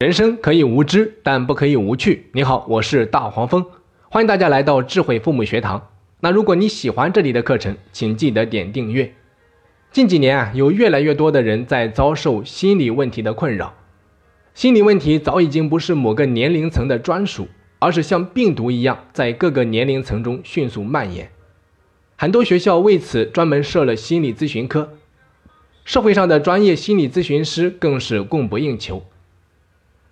人生可以无知，但不可以无趣。你好，我是大黄蜂，欢迎大家来到智慧父母学堂。那如果你喜欢这里的课程，请记得点订阅。近几年啊，有越来越多的人在遭受心理问题的困扰，心理问题早已经不是某个年龄层的专属，而是像病毒一样在各个年龄层中迅速蔓延。很多学校为此专门设了心理咨询科，社会上的专业心理咨询师更是供不应求。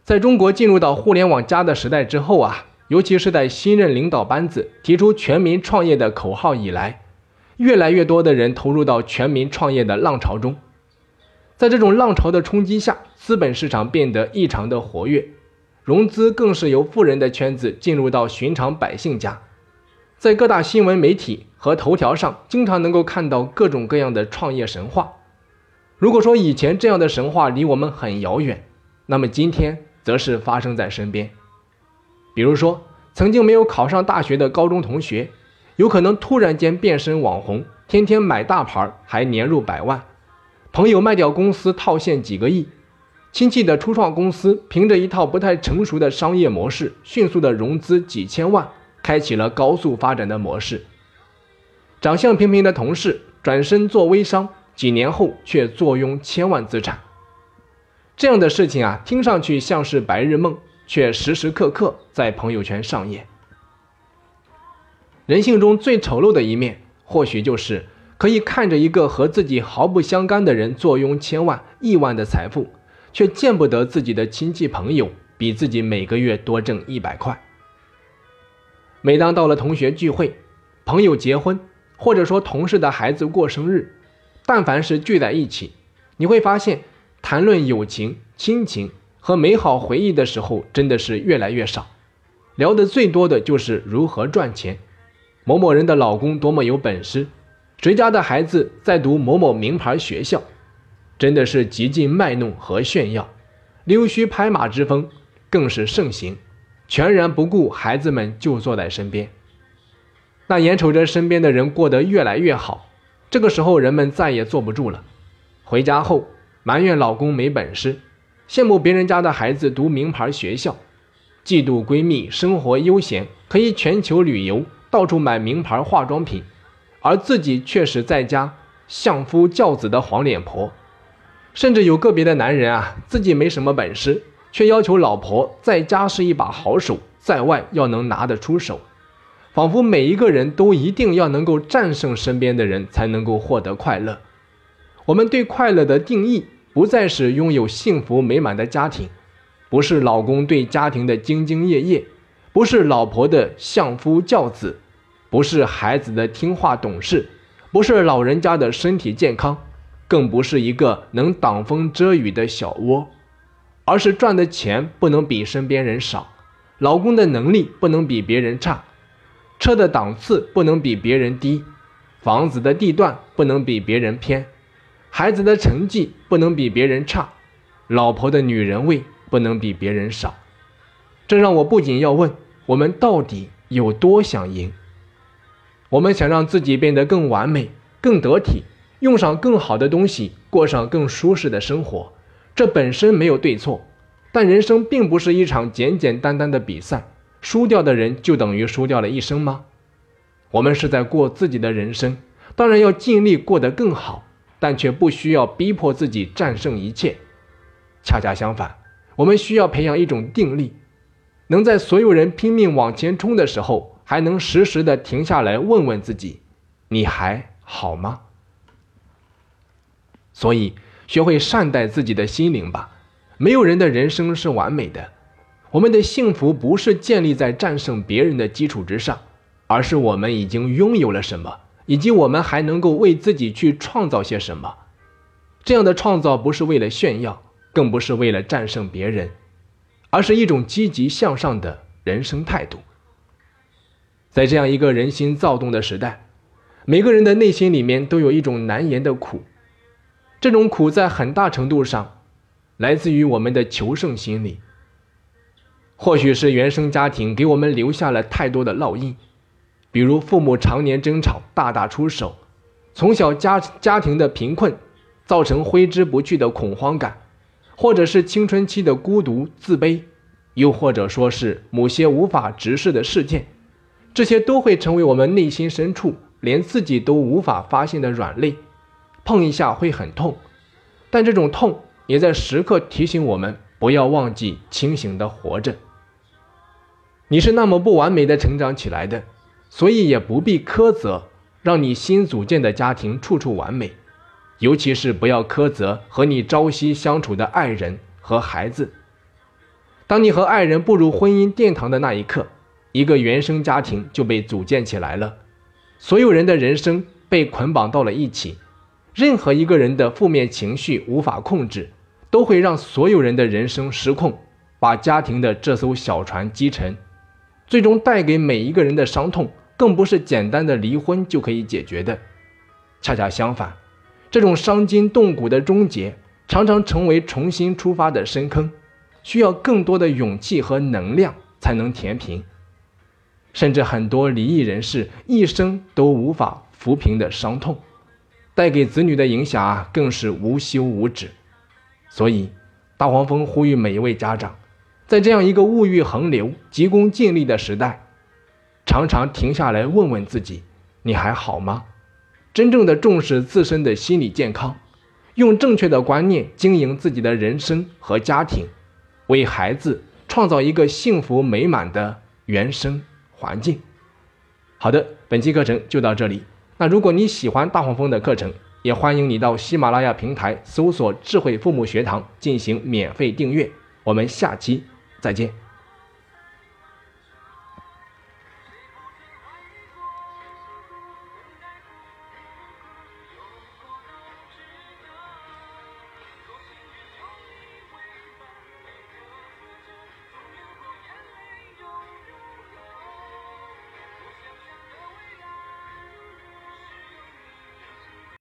在中国进入到互联网加的时代之后啊，尤其是在新任领导班子提出全民创业的口号以来，越来越多的人投入到全民创业的浪潮中。在这种浪潮的冲击下，资本市场变得异常的活跃，融资更是由富人的圈子进入到寻常百姓家。在各大新闻媒体和头条上，经常能够看到各种各样的创业神话。如果说以前这样的神话离我们很遥远，那么今天。则是发生在身边，比如说，曾经没有考上大学的高中同学，有可能突然间变身网红，天天买大牌，还年入百万；朋友卖掉公司套现几个亿；亲戚的初创公司凭着一套不太成熟的商业模式，迅速的融资几千万，开启了高速发展的模式；长相平平的同事转身做微商，几年后却坐拥千万资产。这样的事情啊，听上去像是白日梦，却时时刻刻在朋友圈上演。人性中最丑陋的一面，或许就是可以看着一个和自己毫不相干的人坐拥千万、亿万的财富，却见不得自己的亲戚朋友比自己每个月多挣一百块。每当到了同学聚会、朋友结婚，或者说同事的孩子过生日，但凡是聚在一起，你会发现。谈论友情、亲情和美好回忆的时候，真的是越来越少。聊的最多的就是如何赚钱，某某人的老公多么有本事，谁家的孩子在读某某名牌学校，真的是极尽卖弄和炫耀，溜须拍马之风更是盛行，全然不顾孩子们就坐在身边。那眼瞅着身边的人过得越来越好，这个时候人们再也坐不住了，回家后。埋怨老公没本事，羡慕别人家的孩子读名牌学校，嫉妒闺蜜生活悠闲，可以全球旅游，到处买名牌化妆品，而自己却是在家相夫教子的黄脸婆。甚至有个别的男人啊，自己没什么本事，却要求老婆在家是一把好手，在外要能拿得出手，仿佛每一个人都一定要能够战胜身边的人，才能够获得快乐。我们对快乐的定义。不再是拥有幸福美满的家庭，不是老公对家庭的兢兢业业，不是老婆的相夫教子，不是孩子的听话懂事，不是老人家的身体健康，更不是一个能挡风遮雨的小窝，而是赚的钱不能比身边人少，老公的能力不能比别人差，车的档次不能比别人低，房子的地段不能比别人偏。孩子的成绩不能比别人差，老婆的女人味不能比别人少，这让我不仅要问：我们到底有多想赢？我们想让自己变得更完美、更得体，用上更好的东西，过上更舒适的生活。这本身没有对错，但人生并不是一场简简单单的比赛，输掉的人就等于输掉了一生吗？我们是在过自己的人生，当然要尽力过得更好。但却不需要逼迫自己战胜一切，恰恰相反，我们需要培养一种定力，能在所有人拼命往前冲的时候，还能时时的停下来问问自己：你还好吗？所以，学会善待自己的心灵吧。没有人的人生是完美的，我们的幸福不是建立在战胜别人的基础之上，而是我们已经拥有了什么。以及我们还能够为自己去创造些什么？这样的创造不是为了炫耀，更不是为了战胜别人，而是一种积极向上的人生态度。在这样一个人心躁动的时代，每个人的内心里面都有一种难言的苦，这种苦在很大程度上来自于我们的求胜心理。或许是原生家庭给我们留下了太多的烙印。比如父母常年争吵，大打出手，从小家家庭的贫困，造成挥之不去的恐慌感，或者是青春期的孤独、自卑，又或者说是某些无法直视的事件，这些都会成为我们内心深处连自己都无法发现的软肋，碰一下会很痛，但这种痛也在时刻提醒我们不要忘记清醒的活着。你是那么不完美的成长起来的，所以也不必苛责，让你新组建的家庭处处完美。尤其是不要苛责和你朝夕相处的爱人和孩子。当你和爱人步入婚姻殿堂的那一刻，一个原生家庭就被组建起来了。所有人的人生被捆绑到了一起，任何一个人的负面情绪无法控制，都会让所有人的人生失控，把家庭的这艘小船击沉，最终带给每一个人的伤痛，更不是简单的离婚就可以解决的。恰恰相反。这种伤筋动骨的终结，常常成为重新出发的深坑，需要更多的勇气和能量才能填平。甚至很多离异人士一生都无法抚平的伤痛，带给子女的影响啊，更是无休无止。所以，大黄蜂呼吁每一位家长，在这样一个物欲横流、急功近利的时代，常常停下来问问自己：你还好吗？真正的重视自身的心理健康，用正确的观念经营自己的人生和家庭，为孩子创造一个幸福美满的原生环境。好的，本期课程就到这里。那如果你喜欢大黄蜂的课程，也欢迎你到喜马拉雅平台搜索“智慧父母学堂”进行免费订阅。我们下期再见。